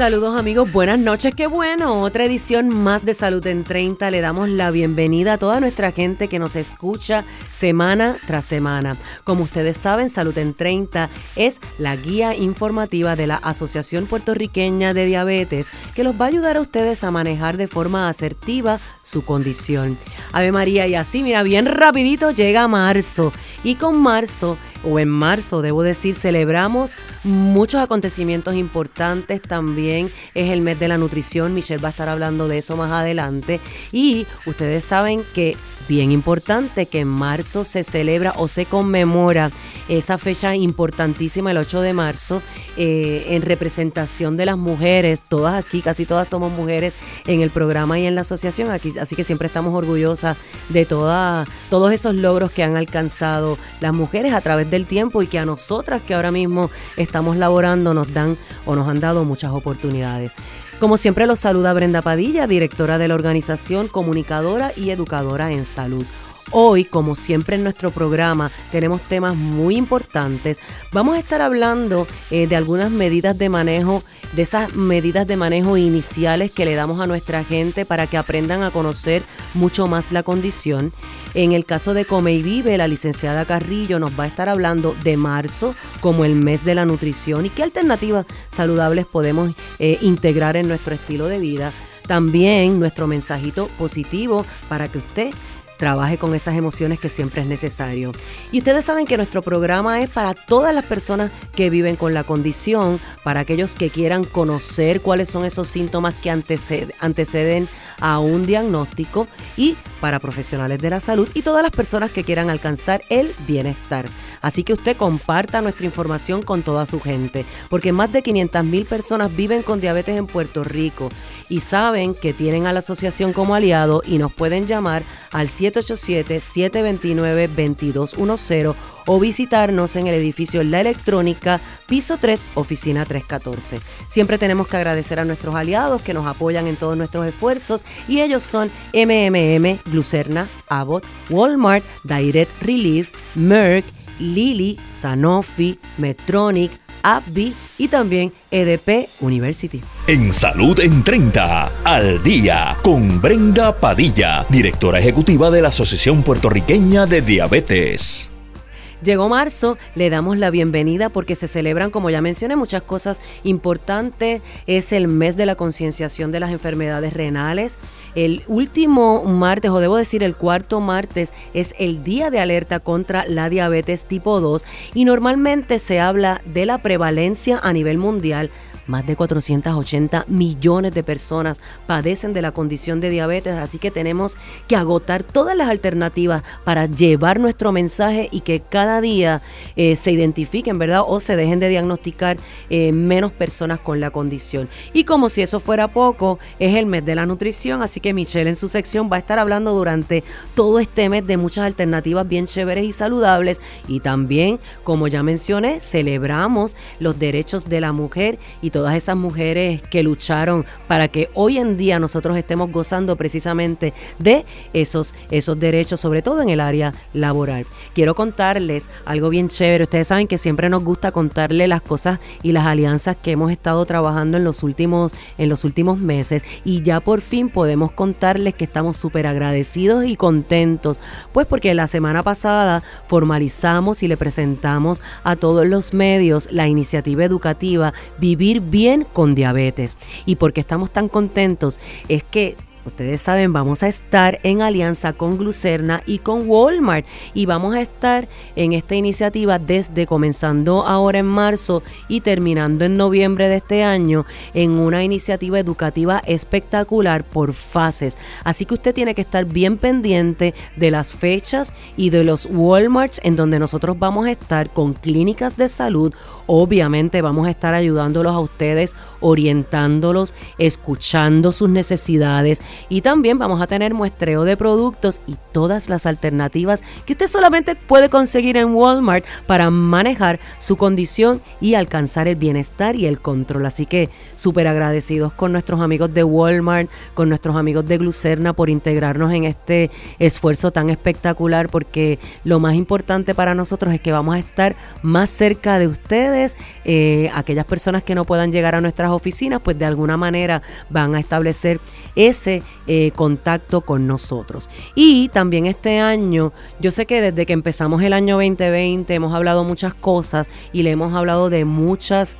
Saludos amigos, buenas noches, qué bueno, otra edición más de Salud en 30. Le damos la bienvenida a toda nuestra gente que nos escucha semana tras semana. Como ustedes saben, Salud en 30 es la guía informativa de la Asociación Puertorriqueña de Diabetes que los va a ayudar a ustedes a manejar de forma asertiva su condición. Ave María, y así, mira, bien rapidito llega marzo. Y con marzo, o en marzo, debo decir, celebramos muchos acontecimientos importantes también. Es el mes de la nutrición. Michelle va a estar hablando de eso más adelante. Y ustedes saben que bien importante que en marzo se celebra o se conmemora esa fecha importantísima, el 8 de marzo, eh, en representación de las mujeres. Todas aquí, casi todas somos mujeres en el programa y en la asociación, aquí, así que siempre estamos orgullosas de todos esos logros que han alcanzado las mujeres a través del tiempo y que a nosotras que ahora mismo estamos laborando nos dan o nos han dado muchas oportunidades. Como siempre los saluda Brenda Padilla, directora de la organización, comunicadora y educadora en salud. Hoy, como siempre en nuestro programa, tenemos temas muy importantes. Vamos a estar hablando eh, de algunas medidas de manejo, de esas medidas de manejo iniciales que le damos a nuestra gente para que aprendan a conocer mucho más la condición. En el caso de Come y Vive, la licenciada Carrillo nos va a estar hablando de marzo como el mes de la nutrición y qué alternativas saludables podemos eh, integrar en nuestro estilo de vida. También nuestro mensajito positivo para que usted trabaje con esas emociones que siempre es necesario. Y ustedes saben que nuestro programa es para todas las personas que viven con la condición, para aquellos que quieran conocer cuáles son esos síntomas que anteceden, a un diagnóstico y para profesionales de la salud y todas las personas que quieran alcanzar el bienestar. Así que usted comparta nuestra información con toda su gente, porque más de 500 mil personas viven con diabetes en Puerto Rico y saben que tienen a la asociación como aliado y nos pueden llamar al 787-729-2210 o visitarnos en el edificio La Electrónica, piso 3, oficina 314. Siempre tenemos que agradecer a nuestros aliados que nos apoyan en todos nuestros esfuerzos y ellos son MMM, Glucerna, Abbott, Walmart, Direct Relief, Merck, Lilly, Sanofi, Medtronic, Y también EDP University. En Salud en 30, al día, con Brenda Padilla, directora ejecutiva de la Asociación Puertorriqueña de Diabetes. Llegó marzo, le damos la bienvenida porque se celebran, como ya mencioné, muchas cosas importantes. Es el mes de la concienciación de las enfermedades renales. El último martes, o debo decir el cuarto martes, es el día de alerta contra la diabetes tipo 2 y normalmente se habla de la prevalencia a nivel mundial más de 480 millones de personas padecen de la condición de diabetes, así que tenemos que agotar todas las alternativas para llevar nuestro mensaje y que cada día eh, se identifiquen, ¿verdad? O se dejen de diagnosticar eh, menos personas con la condición. Y como si eso fuera poco, es el mes de la nutrición, así que Michelle en su sección va a estar hablando durante todo este mes de muchas alternativas bien chéveres y saludables y también, como ya mencioné, celebramos los derechos de la mujer y todas esas mujeres que lucharon para que hoy en día nosotros estemos gozando precisamente de esos, esos derechos, sobre todo en el área laboral. Quiero contarles algo bien chévere. Ustedes saben que siempre nos gusta contarles las cosas y las alianzas que hemos estado trabajando en los últimos, en los últimos meses y ya por fin podemos contarles que estamos súper agradecidos y contentos, pues porque la semana pasada formalizamos y le presentamos a todos los medios la iniciativa educativa Vivir bien con diabetes. Y porque estamos tan contentos es que Ustedes saben, vamos a estar en alianza con Glucerna y con Walmart y vamos a estar en esta iniciativa desde comenzando ahora en marzo y terminando en noviembre de este año en una iniciativa educativa espectacular por fases. Así que usted tiene que estar bien pendiente de las fechas y de los Walmarts en donde nosotros vamos a estar con clínicas de salud. Obviamente vamos a estar ayudándolos a ustedes, orientándolos, escuchando sus necesidades y también vamos a tener muestreo de productos y todas las alternativas que usted solamente puede conseguir en Walmart para manejar su condición y alcanzar el bienestar y el control. Así que súper agradecidos con nuestros amigos de Walmart, con nuestros amigos de Glucerna por integrarnos en este esfuerzo tan espectacular porque lo más importante para nosotros es que vamos a estar más cerca de ustedes, eh, aquellas personas que no puedan llegar a nuestras oficinas, pues de alguna manera van a establecer ese eh, contacto con nosotros. Y también este año, yo sé que desde que empezamos el año 2020 hemos hablado muchas cosas y le hemos hablado de muchas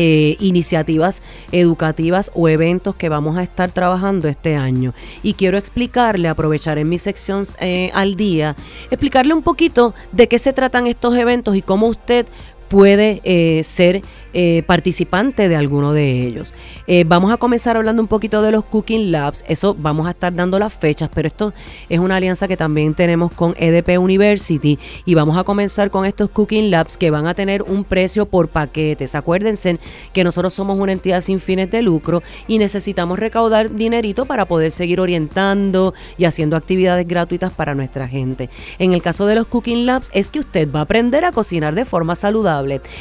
eh, iniciativas educativas o eventos que vamos a estar trabajando este año. Y quiero explicarle, aprovechar en mi sección eh, al día, explicarle un poquito de qué se tratan estos eventos y cómo usted puede eh, ser eh, participante de alguno de ellos. Eh, vamos a comenzar hablando un poquito de los Cooking Labs, eso vamos a estar dando las fechas, pero esto es una alianza que también tenemos con EDP University y vamos a comenzar con estos Cooking Labs que van a tener un precio por paquetes. Acuérdense que nosotros somos una entidad sin fines de lucro y necesitamos recaudar dinerito para poder seguir orientando y haciendo actividades gratuitas para nuestra gente. En el caso de los Cooking Labs es que usted va a aprender a cocinar de forma saludable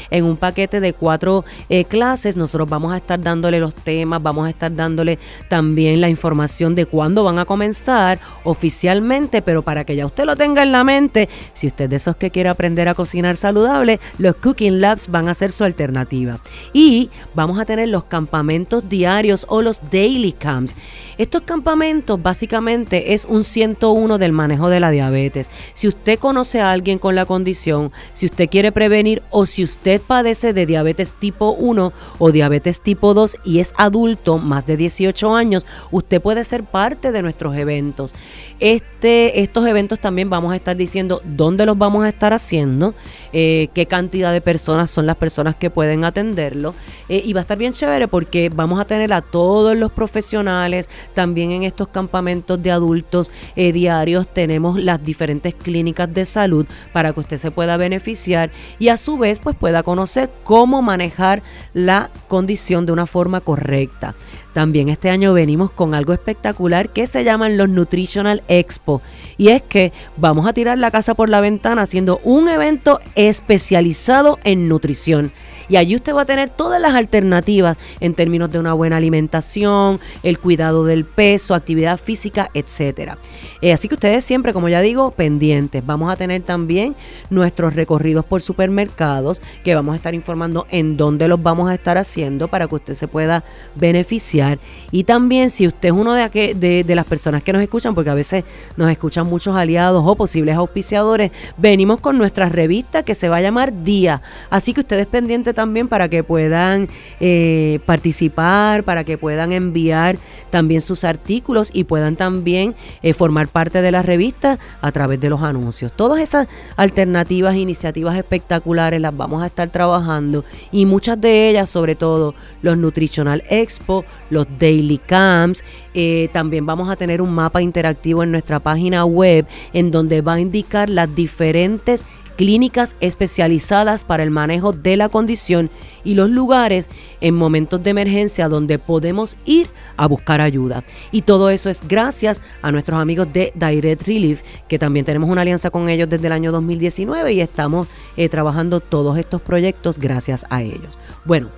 en un paquete de cuatro eh, clases. Nosotros vamos a estar dándole los temas, vamos a estar dándole también la información de cuándo van a comenzar oficialmente, pero para que ya usted lo tenga en la mente, si usted de esos que quiere aprender a cocinar saludable, los Cooking Labs van a ser su alternativa. Y vamos a tener los campamentos diarios o los daily camps. Estos campamentos básicamente es un 101 del manejo de la diabetes. Si usted conoce a alguien con la condición, si usted quiere prevenir o si usted padece de diabetes tipo 1 o diabetes tipo 2 y es adulto, más de 18 años, usted puede ser parte de nuestros eventos. Este, estos eventos también vamos a estar diciendo dónde los vamos a estar haciendo, eh, qué cantidad de personas son las personas que pueden atenderlo. Eh, y va a estar bien chévere porque vamos a tener a todos los profesionales, también en estos campamentos de adultos eh, diarios tenemos las diferentes clínicas de salud para que usted se pueda beneficiar y a su vez pues pueda conocer cómo manejar la condición de una forma correcta. También este año venimos con algo espectacular que se llaman los Nutritional Expo. Y es que vamos a tirar la casa por la ventana haciendo un evento especializado en nutrición. Y allí usted va a tener todas las alternativas en términos de una buena alimentación, el cuidado del peso, actividad física, etcétera. Eh, así que ustedes siempre, como ya digo, pendientes. Vamos a tener también nuestros recorridos por supermercados que vamos a estar informando en dónde los vamos a estar haciendo para que usted se pueda beneficiar. Y también si usted es uno de, de, de las personas que nos escuchan, porque a veces nos escuchan muchos aliados o posibles auspiciadores, venimos con nuestra revista que se va a llamar Día. Así que ustedes pendientes también para que puedan eh, participar, para que puedan enviar también sus artículos y puedan también eh, formar parte de la revista a través de los anuncios. Todas esas alternativas, iniciativas espectaculares las vamos a estar trabajando y muchas de ellas, sobre todo los Nutritional Expo, los Daily Camps, eh, también vamos a tener un mapa interactivo en nuestra página web en donde va a indicar las diferentes clínicas especializadas para el manejo de la condición y los lugares en momentos de emergencia donde podemos ir a buscar ayuda. Y todo eso es gracias a nuestros amigos de Direct Relief, que también tenemos una alianza con ellos desde el año 2019 y estamos eh, trabajando todos estos proyectos gracias a ellos. Bueno,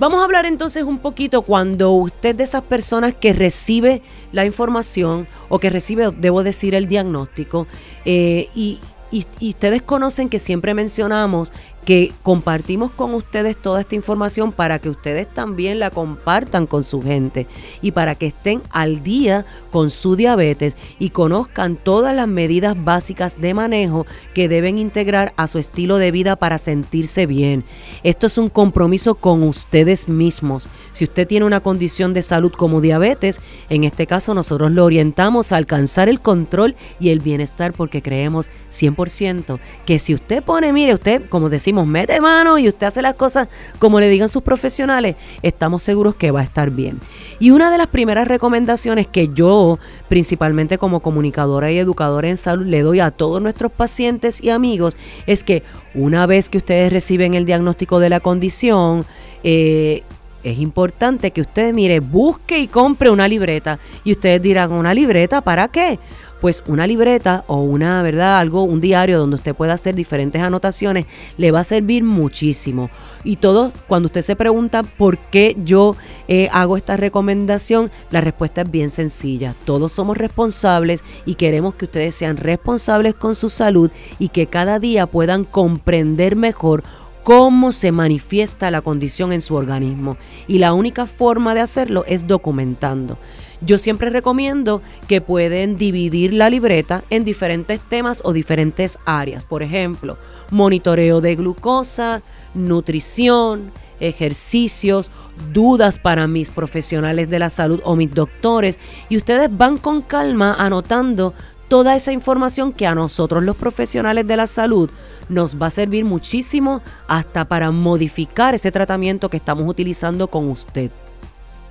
Vamos a hablar entonces un poquito cuando usted de esas personas que recibe la información o que recibe, debo decir, el diagnóstico eh, y, y, ustedes conocen que siempre mencionamos que compartimos con ustedes toda esta información para que ustedes también la compartan con su gente y para que estén al día con su diabetes y conozcan todas las medidas básicas de manejo que deben integrar a su estilo de vida para sentirse bien. Esto es un compromiso con ustedes mismos. Si usted tiene una condición de salud como diabetes, en este caso nosotros lo orientamos a alcanzar el control y el bienestar porque creemos 100% que si usted pone, mire, usted, como decimos, mete mano y usted hace las cosas como le digan sus profesionales, estamos seguros que va a estar bien. Y una de las primeras recomendaciones que yo, principalmente como comunicadora y educadora en salud, le doy a todos nuestros pacientes y amigos es que una vez que ustedes reciben el diagnóstico de la condición, eh, es importante que usted mire, busque y compre una libreta. Y ustedes dirán, ¿una libreta para qué? Pues una libreta o una, ¿verdad? Algo, un diario donde usted pueda hacer diferentes anotaciones, le va a servir muchísimo. Y todo, cuando usted se pregunta por qué yo eh, hago esta recomendación, la respuesta es bien sencilla. Todos somos responsables y queremos que ustedes sean responsables con su salud y que cada día puedan comprender mejor cómo se manifiesta la condición en su organismo. Y la única forma de hacerlo es documentando. Yo siempre recomiendo que pueden dividir la libreta en diferentes temas o diferentes áreas. Por ejemplo, monitoreo de glucosa, nutrición, ejercicios, dudas para mis profesionales de la salud o mis doctores. Y ustedes van con calma anotando toda esa información que a nosotros los profesionales de la salud nos va a servir muchísimo hasta para modificar ese tratamiento que estamos utilizando con usted.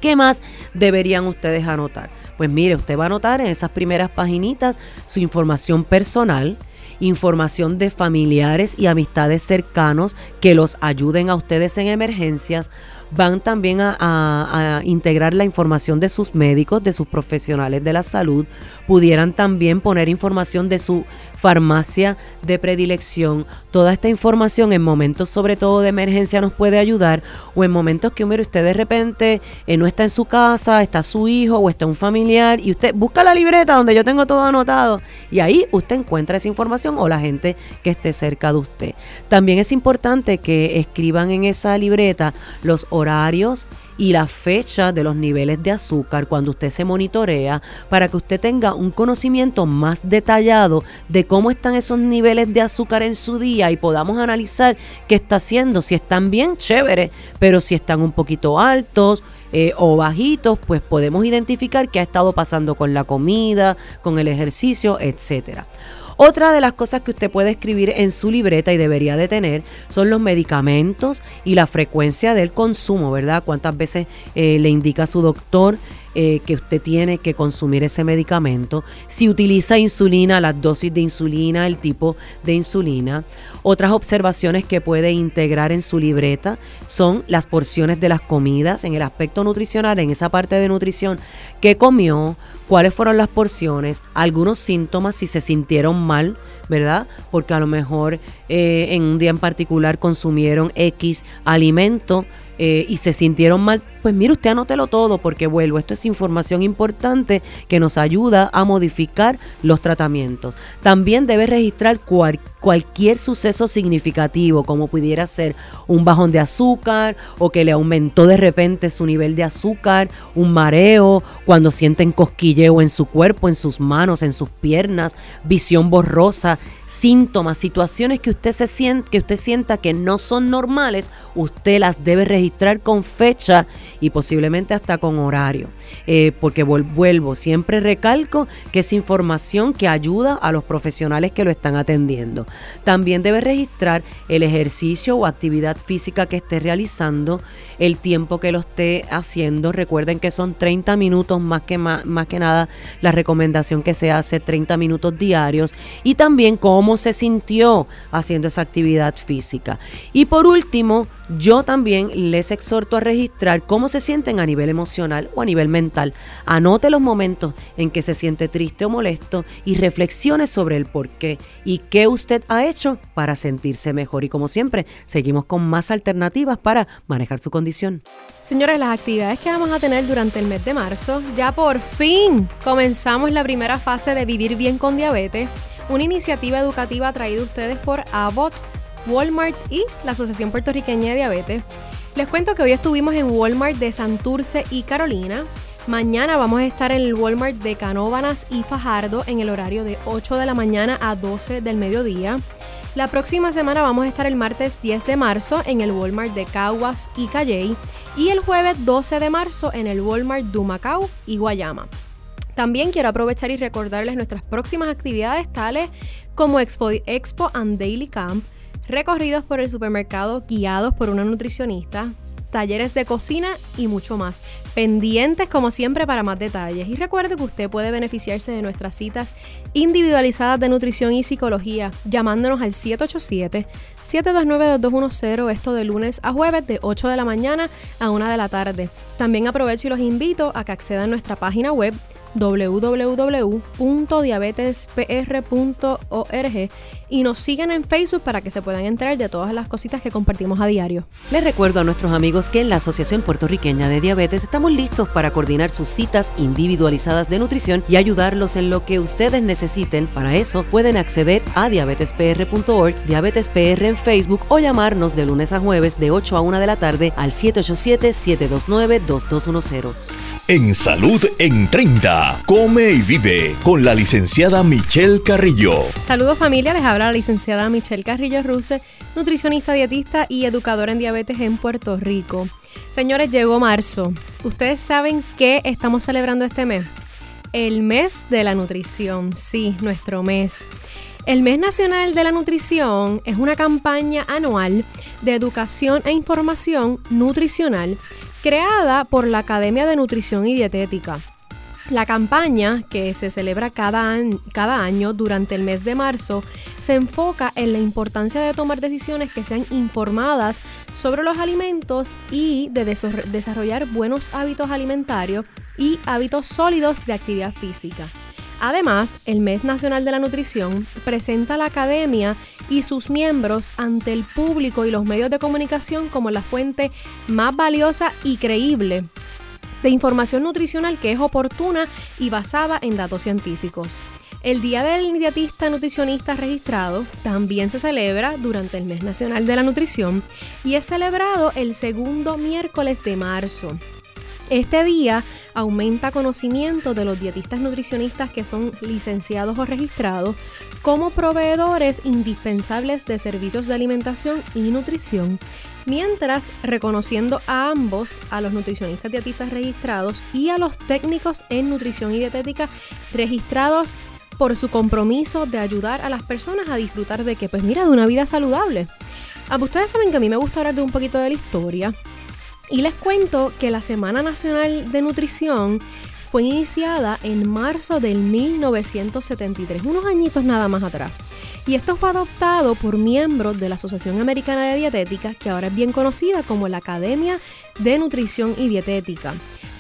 ¿Qué más deberían ustedes anotar? Pues mire, usted va a anotar en esas primeras paginitas su información personal, información de familiares y amistades cercanos que los ayuden a ustedes en emergencias. Van también a, a, integrar la información de sus médicos, de sus profesionales de la salud. Pudieran también poner información de su farmacia de predilección. Toda esta información en momentos sobre todo de emergencia nos puede ayudar o en momentos que mire, usted de repente eh, no está en su casa, está su hijo o está un familiar y usted busca la libreta donde yo tengo todo anotado y ahí usted encuentra esa información o la gente que esté cerca de usted. También es importante que escriban en esa libreta los horarios y la fecha de los niveles de azúcar cuando usted se monitorea para que usted tenga un conocimiento más detallado de cómo están esos niveles de azúcar en su día y podamos analizar qué está haciendo, si están bien chévere, pero si están un poquito altos, eh, o bajitos, pues podemos identificar qué ha estado pasando con la comida, con el ejercicio, etcétera. Otra de las cosas que usted puede escribir en su libreta y debería de tener son los medicamentos y la frecuencia del consumo, ¿verdad? Cuántas veces eh, le indica su doctor eh, que usted tiene que consumir ese medicamento, si utiliza insulina, las dosis de insulina, el tipo de insulina. Otras observaciones que puede integrar en su libreta son las porciones de las comidas en el aspecto nutricional, en esa parte de nutrición, qué comió, cuáles fueron las porciones, algunos síntomas, si se sintieron mal, ¿verdad? Porque a lo mejor eh, en un día en particular consumieron X alimento eh, y se sintieron mal, pues mire, usted anótelo todo porque vuelvo, esto es información importante que nos ayuda a modificar los tratamientos. También debe registrar cualquier suceso significativo, como pudiera ser un bajón de azúcar o que le aumentó de repente su nivel de azúcar, un mareo, cuando sienten cosquilleo en su cuerpo, en sus manos, en sus piernas, visión borrosa, síntomas, situaciones que usted se siente, que usted sienta que no son normales, usted las debe registrar con fecha y posiblemente hasta con horario. Eh, porque vuelvo, siempre recalco que es información que ayuda a los profesionales que lo están atendiendo. También debe registrar el ejercicio o actividad física que esté realizando, el tiempo que lo esté haciendo. Recuerden que son 30 minutos más que, más, más que nada la recomendación que se hace 30 minutos diarios y también cómo se sintió haciendo esa actividad física. Y por último, yo también les exhorto a registrar cómo se sienten a nivel emocional o a nivel mental. Anote los momentos en que se siente triste o molesto y reflexione sobre el por qué y qué usted ha hecho para sentirse mejor. Y como siempre, seguimos con más alternativas para manejar su condición. Señores, las actividades que vamos a tener durante el mes de marzo, ya por fin comenzamos la primera fase de Vivir Bien con Diabetes, una iniciativa educativa traída ustedes por Abbott Walmart y la Asociación Puertorriqueña de Diabetes. Les cuento que hoy estuvimos en Walmart de Santurce y Carolina. Mañana vamos a estar en el Walmart de Canóbanas y Fajardo en el horario de 8 de la mañana a 12 del mediodía. La próxima semana vamos a estar el martes 10 de marzo en el Walmart de Caguas y Calley y el jueves 12 de marzo en el Walmart de Macao y Guayama. También quiero aprovechar y recordarles nuestras próximas actividades tales como Expo, Expo and Daily Camp, recorridos por el supermercado guiados por una nutricionista, talleres de cocina y mucho más. Pendientes como siempre para más detalles. Y recuerde que usted puede beneficiarse de nuestras citas individualizadas de nutrición y psicología llamándonos al 787-729-2210, esto de lunes a jueves de 8 de la mañana a 1 de la tarde. También aprovecho y los invito a que accedan a nuestra página web www.diabetespr.org y nos sigan en Facebook para que se puedan enterar de todas las cositas que compartimos a diario. Les recuerdo a nuestros amigos que en la Asociación Puertorriqueña de Diabetes estamos listos para coordinar sus citas individualizadas de nutrición y ayudarlos en lo que ustedes necesiten. Para eso pueden acceder a diabetespr.org, diabetespr en Facebook o llamarnos de lunes a jueves de 8 a 1 de la tarde al 787-729-2210. En Salud en 30, come y vive con la licenciada Michelle Carrillo. Saludos familia, les habla la licenciada Michelle Carrillo Ruse, nutricionista, dietista y educadora en diabetes en Puerto Rico. Señores, llegó marzo. ¿Ustedes saben qué estamos celebrando este mes? El mes de la nutrición, sí, nuestro mes. El Mes Nacional de la Nutrición es una campaña anual de educación e información nutricional creada por la Academia de Nutrición y Dietética. La campaña, que se celebra cada, año durante el mes de marzo, se enfoca en la importancia de tomar decisiones que sean informadas sobre los alimentos y de desarrollar buenos hábitos alimentarios y hábitos sólidos de actividad física. Además, el Mes Nacional de la Nutrición presenta a la academia y sus miembros ante el público y los medios de comunicación como la fuente más valiosa y creíble de información nutricional que es oportuna y basada en datos científicos. El Día del Dietista Nutricionista Registrado también se celebra durante el Mes Nacional de la Nutrición y es celebrado el segundo miércoles de marzo. Este día aumenta conocimiento de los dietistas nutricionistas que son licenciados o registrados como proveedores indispensables de servicios de alimentación y nutrición, mientras reconociendo a ambos, a los nutricionistas dietistas registrados y a los técnicos en nutrición y dietética registrados por su compromiso de ayudar a las personas a disfrutar de que, pues mira, de una vida saludable. Ah, ustedes saben que a mí me gusta hablar de un poquito de la historia y les cuento que la Semana Nacional de Nutrición fue iniciada en marzo del 1973, unos añitos nada más atrás. Y esto fue adoptado por miembros de la Asociación Americana de Dietética, que ahora es bien conocida como la Academia de Nutrición y Dietética,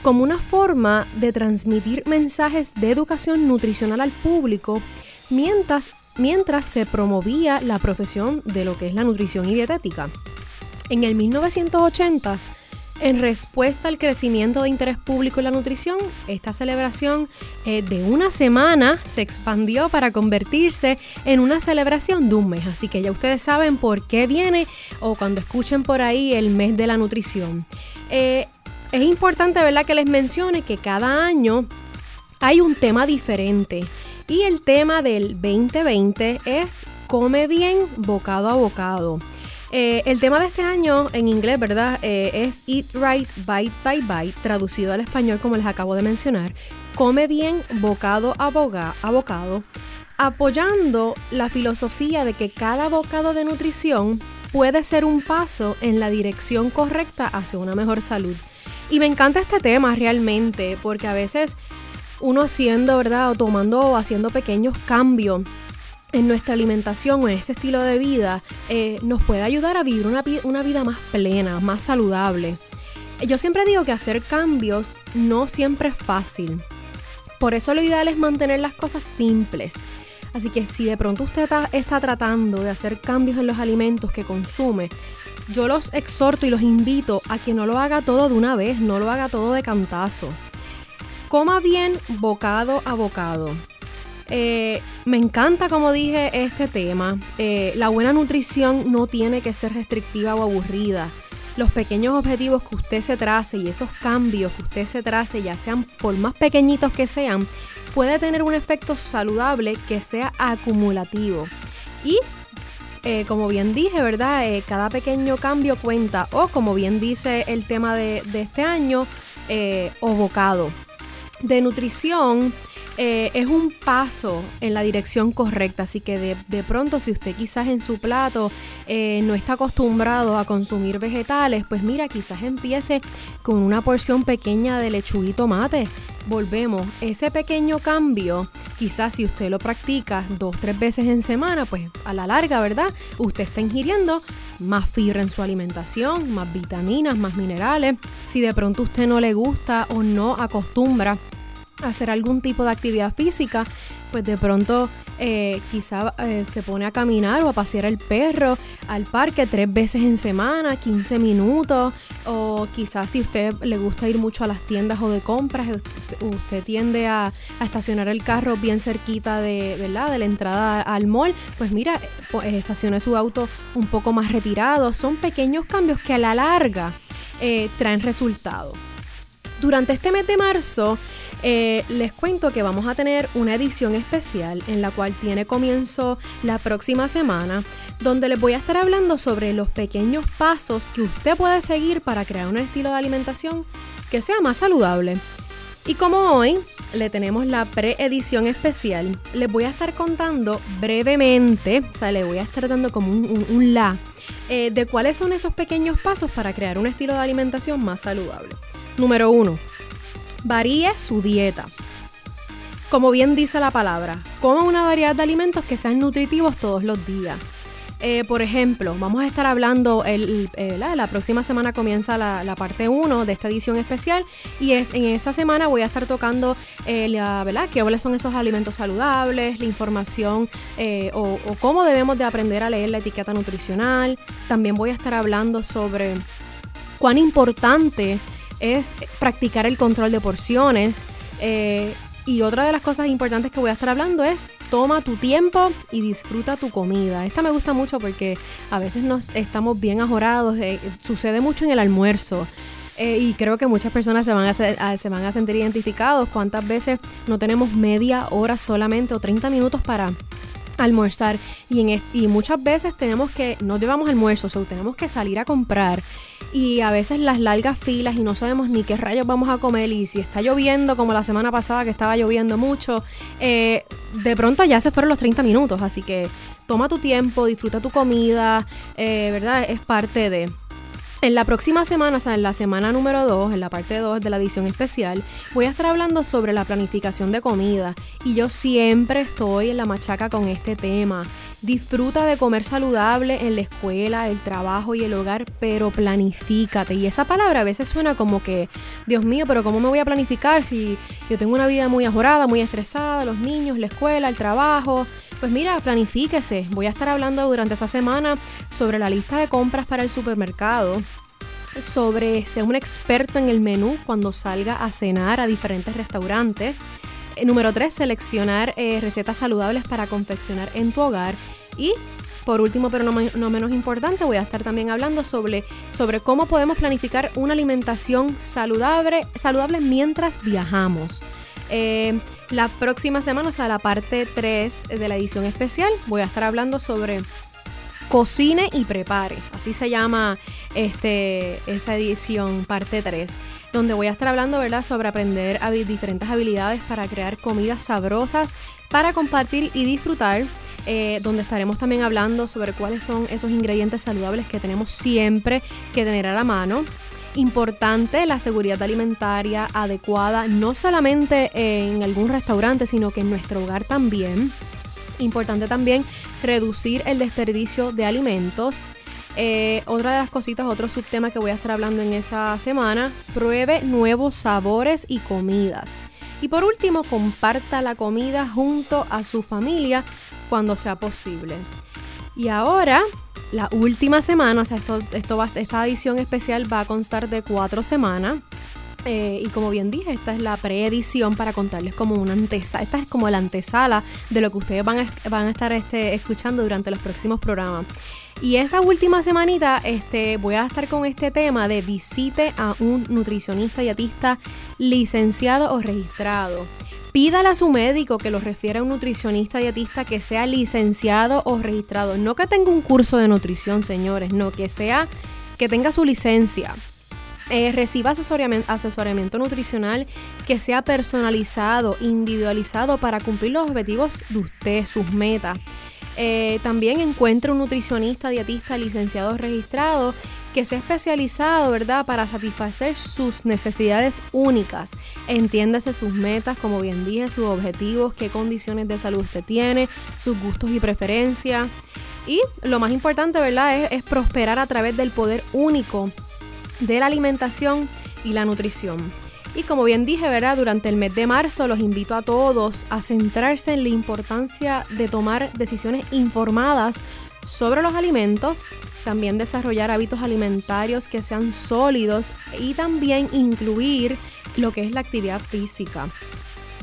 como una forma de transmitir mensajes de educación nutricional al público mientras, mientras se promovía la profesión de lo que es la nutrición y dietética. En el 1980, en respuesta al crecimiento de interés público en la nutrición, esta celebración eh, de una semana se expandió para convertirse en una celebración de un mes. Así que ya ustedes saben por qué viene o cuando escuchen por ahí el mes de la nutrición. Eh, es importante, ¿verdad?, que les mencione que cada año hay un tema diferente. Y el tema del 2020 es come bien bocado a bocado. Eh, el tema de este año en inglés, ¿verdad? Eh, es Eat Right, Bite by Bite, traducido al español como les acabo de mencionar. Come bien, bocado a, a bocado, apoyando la filosofía de que cada bocado de nutrición puede ser un paso en la dirección correcta hacia una mejor salud. Y me encanta este tema realmente, porque a veces uno haciendo, ¿verdad? O tomando o haciendo pequeños cambios en nuestra alimentación o en ese estilo de vida eh, nos puede ayudar a vivir una, una vida más plena, más saludable. Yo siempre digo que hacer cambios no siempre es fácil. Por eso lo ideal es mantener las cosas simples. Así que si de pronto usted está, tratando de hacer cambios en los alimentos que consume, yo los exhorto y los invito a que no lo haga todo de una vez, no lo haga todo de cantazo. Coma bien bocado a bocado. Eh, me encanta, como dije, este tema. Eh, la buena nutrición no tiene que ser restrictiva o aburrida. Los pequeños objetivos que usted se trace y esos cambios que usted se trace, ya sean por más pequeñitos que sean, puede tener un efecto saludable que sea acumulativo. Y eh, como bien dije, ¿verdad? cada pequeño cambio cuenta. O como bien dice el tema de, de este año, o bocado. De nutrición eh, es un paso en la dirección correcta. Así que de, pronto, si usted quizás en su plato eh, no está acostumbrado a consumir vegetales, pues mira, quizás empiece con una porción pequeña de lechuga y tomate. Volvemos, ese pequeño cambio, quizás si usted lo practica dos, tres veces en semana, pues a la larga, ¿verdad? Usted está ingiriendo más fibra en su alimentación, más vitaminas, más minerales. Si de pronto usted no le gusta o no acostumbra hacer algún tipo de actividad física, pues de pronto eh, quizá eh, se pone a caminar o a pasear el perro al parque tres veces en semana, 15 minutos, o quizás si usted le gusta ir mucho a las tiendas o de compras, usted, tiende a, estacionar el carro bien cerquita de, ¿verdad? de la entrada al mall, pues mira, pues, estacione su auto un poco más retirado. Son pequeños cambios que a la larga eh, traen resultados. Durante este mes de marzo, eh, les cuento que vamos a tener una edición especial en la cual tiene comienzo la próxima semana, donde les voy a estar hablando sobre los pequeños pasos que usted puede seguir para crear un estilo de alimentación que sea más saludable. Y como hoy le tenemos la preedición especial, les voy a estar contando brevemente, o sea, le voy a estar dando como un, la, eh, de cuáles son esos pequeños pasos para crear un estilo de alimentación más saludable. Número uno, varíe su dieta. Como bien dice la palabra, coma una variedad de alimentos que sean nutritivos todos los días. Eh, por ejemplo, vamos a estar hablando, el, la, próxima semana comienza la, parte 1 de esta edición especial y en esa semana voy a estar tocando eh, la, ¿verdad? cuáles son esos alimentos saludables, la información eh, o, o, cómo debemos de aprender a leer la etiqueta nutricional. También voy a estar hablando sobre cuán importante es practicar el control de porciones. Eh, y otra de las cosas importantes que voy a estar hablando es toma tu tiempo y disfruta tu comida. Esta me gusta mucho porque a veces nos estamos bien ajorados, eh, sucede mucho en el almuerzo. Eh, y creo que muchas personas se van a, se van a sentir identificados. ¿Cuántas veces no tenemos media hora solamente o 30 minutos para almorzar? Y, en, y muchas veces tenemos que, no llevamos almuerzo, o tenemos que salir a comprar y a veces las largas filas y no sabemos ni qué rayos vamos a comer y si está lloviendo como la semana pasada que estaba lloviendo mucho, eh, de pronto ya se fueron los 30 minutos, así que toma tu tiempo, disfruta tu comida, eh, ¿verdad? Es parte de... En la próxima semana, o sea, en la semana número 2, en la parte 2 de la edición especial, voy a estar hablando sobre la planificación de comida. Y yo siempre estoy en la machaca con este tema. Disfruta de comer saludable en la escuela, el trabajo y el hogar, pero planifícate. Y esa palabra a veces suena como que, Dios mío, pero ¿cómo me voy a planificar si yo tengo una vida muy ajorada, muy estresada, los niños, la escuela, el trabajo? Pues mira, planifíquese. Voy a estar hablando durante esa semana sobre la lista de compras para el supermercado sobre ser un experto en el menú cuando salga a cenar a diferentes restaurantes. Eh, número 3, seleccionar eh, recetas saludables para confeccionar en tu hogar. Y por último, pero no, menos importante, voy a estar también hablando sobre, sobre cómo podemos planificar una alimentación saludable, saludable mientras viajamos. Eh, la próxima semana, o sea, la parte 3 de la edición especial, voy a estar hablando sobre cocine y prepare. Así se llama este, esa edición, parte 3 donde voy a estar hablando, ¿verdad?, sobre aprender diferentes habilidades para crear comidas sabrosas, para compartir y disfrutar. Eh, donde estaremos también hablando sobre cuáles son esos ingredientes saludables que tenemos siempre que tener a la mano importante la seguridad alimentaria adecuada, no solamente en algún restaurante, sino que en nuestro hogar también. Importante también reducir el desperdicio de alimentos. Eh, otra de las cositas, otro subtema que voy a estar hablando en esa semana, pruebe nuevos sabores y comidas. Y por último, comparta la comida junto a su familia cuando sea posible. Y ahora la última semana, o sea, esto, esto va, esta edición especial va a constar de cuatro semanas. Eh, y como bien dije, esta es la preedición para contarles como una antesala. Esta es como la antesala de lo que ustedes van a, estar este, escuchando durante los próximos programas. Y esa última semanita este, voy a estar con este tema de visite a un nutricionista dietista licenciado o registrado. Pídale a su médico que lo refiera a un nutricionista dietista que sea licenciado o registrado. No que tenga un curso de nutrición, señores, no, que sea que tenga su licencia. eh, reciba asesoramiento, nutricional que sea personalizado, individualizado para cumplir los objetivos de usted, sus metas. Eh, también encuentre un nutricionista, dietista, licenciado registrado que sea especializado, ¿verdad?, para satisfacer sus necesidades únicas. Entiéndase sus metas, como bien dije, sus objetivos, qué condiciones de salud usted tiene, sus gustos y preferencias. Y lo más importante, ¿verdad?, es, es prosperar a través del poder único de la alimentación y la nutrición. Y como bien dije, ¿verdad? Durante el mes de marzo los invito a todos a centrarse en la importancia de tomar decisiones informadas sobre los alimentos, también desarrollar hábitos alimentarios que sean sólidos y también incluir lo que es la actividad física.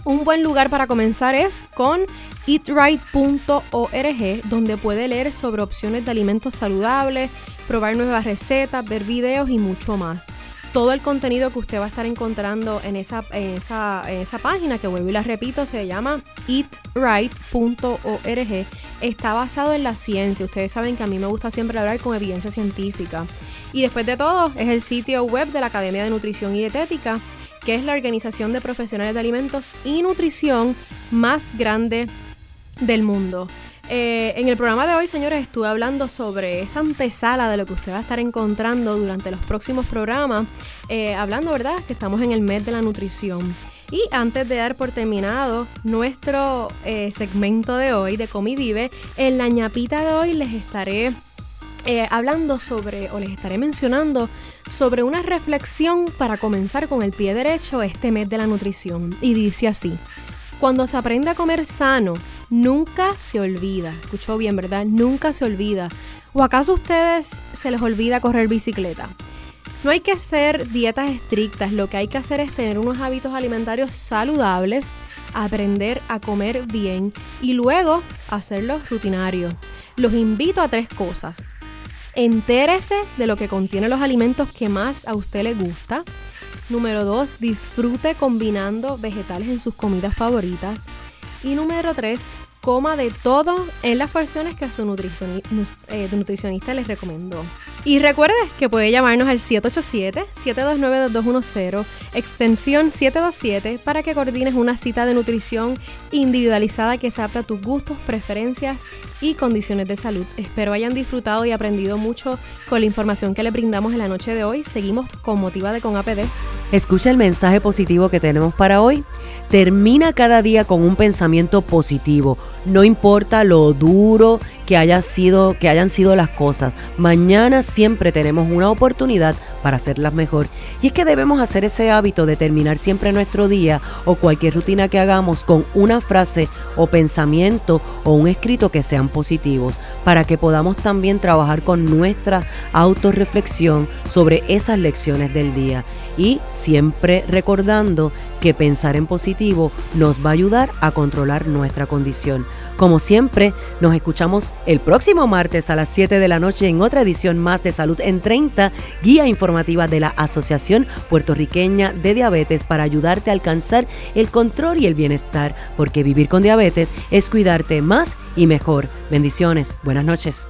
Un buen lugar para comenzar es con eatright.org, donde puede leer sobre opciones de alimentos saludables, probar nuevas recetas, ver videos y mucho más. Todo el contenido que usted va a estar encontrando en esa, esa, esa página, que vuelvo y la repito, se llama eatright.org, está basado en la ciencia. Ustedes saben que a mí me gusta siempre hablar con evidencia científica. Y después de todo, es el sitio web de la Academia de Nutrición y Dietética, que es la organización de profesionales de alimentos y nutrición más grande del mundo. Eh, en el programa de hoy, señores, estuve hablando sobre esa antesala de lo que usted va a estar encontrando durante los próximos programas, eh, hablando, ¿verdad?, que estamos en el mes de la nutrición. Y antes de dar por terminado nuestro eh, segmento de hoy de Comi Vive, en la ñapita de hoy les estaré hablando sobre, o les estaré mencionando sobre una reflexión para comenzar con el pie derecho este mes de la nutrición. Y dice así. Cuando se aprende a comer sano, nunca se olvida. Escuchó bien, ¿verdad? Nunca se olvida. ¿O acaso a ustedes se les olvida correr bicicleta? No hay que hacer dietas estrictas, lo que hay que hacer es tener unos hábitos alimentarios saludables, aprender a comer bien y luego hacerlos rutinarios. Los invito a tres cosas. Entérese de lo que contienen los alimentos que más a usted le gusta. Número 2, disfrute combinando vegetales en sus comidas favoritas. Y número 3, coma de todo en las porciones que su eh, nutricionista les recomendó. Y recuerde que puede llamarnos al 787-729-2210, extensión 727, para que coordines una cita de nutrición individualizada que se adapte a tus gustos, preferencias y condiciones de salud. Espero hayan disfrutado y aprendido mucho con la información que le brindamos en la noche de hoy. Seguimos con Motiva de con APD. Escucha el mensaje positivo que tenemos para hoy. Termina cada día con un pensamiento positivo. No importa lo duro que, haya sido, que hayan sido las cosas. Mañana siempre tenemos una oportunidad para hacerlas mejor. Y es que debemos hacer ese hábito de terminar siempre nuestro día o cualquier rutina que hagamos con una frase o pensamiento o un escrito que sean positivos, para que podamos también trabajar con nuestra autorreflexión sobre esas lecciones del día. Y siempre recordando que pensar en positivo nos va a ayudar a controlar nuestra condición. Como siempre, nos escuchamos el próximo martes a las 7 de la noche en otra edición más de Salud en 30, guía informativa de la Asociación Puertorriqueña de Diabetes para ayudarte a alcanzar el control y el bienestar, porque vivir con diabetes es cuidarte más y mejor. Bendiciones, buenas noches.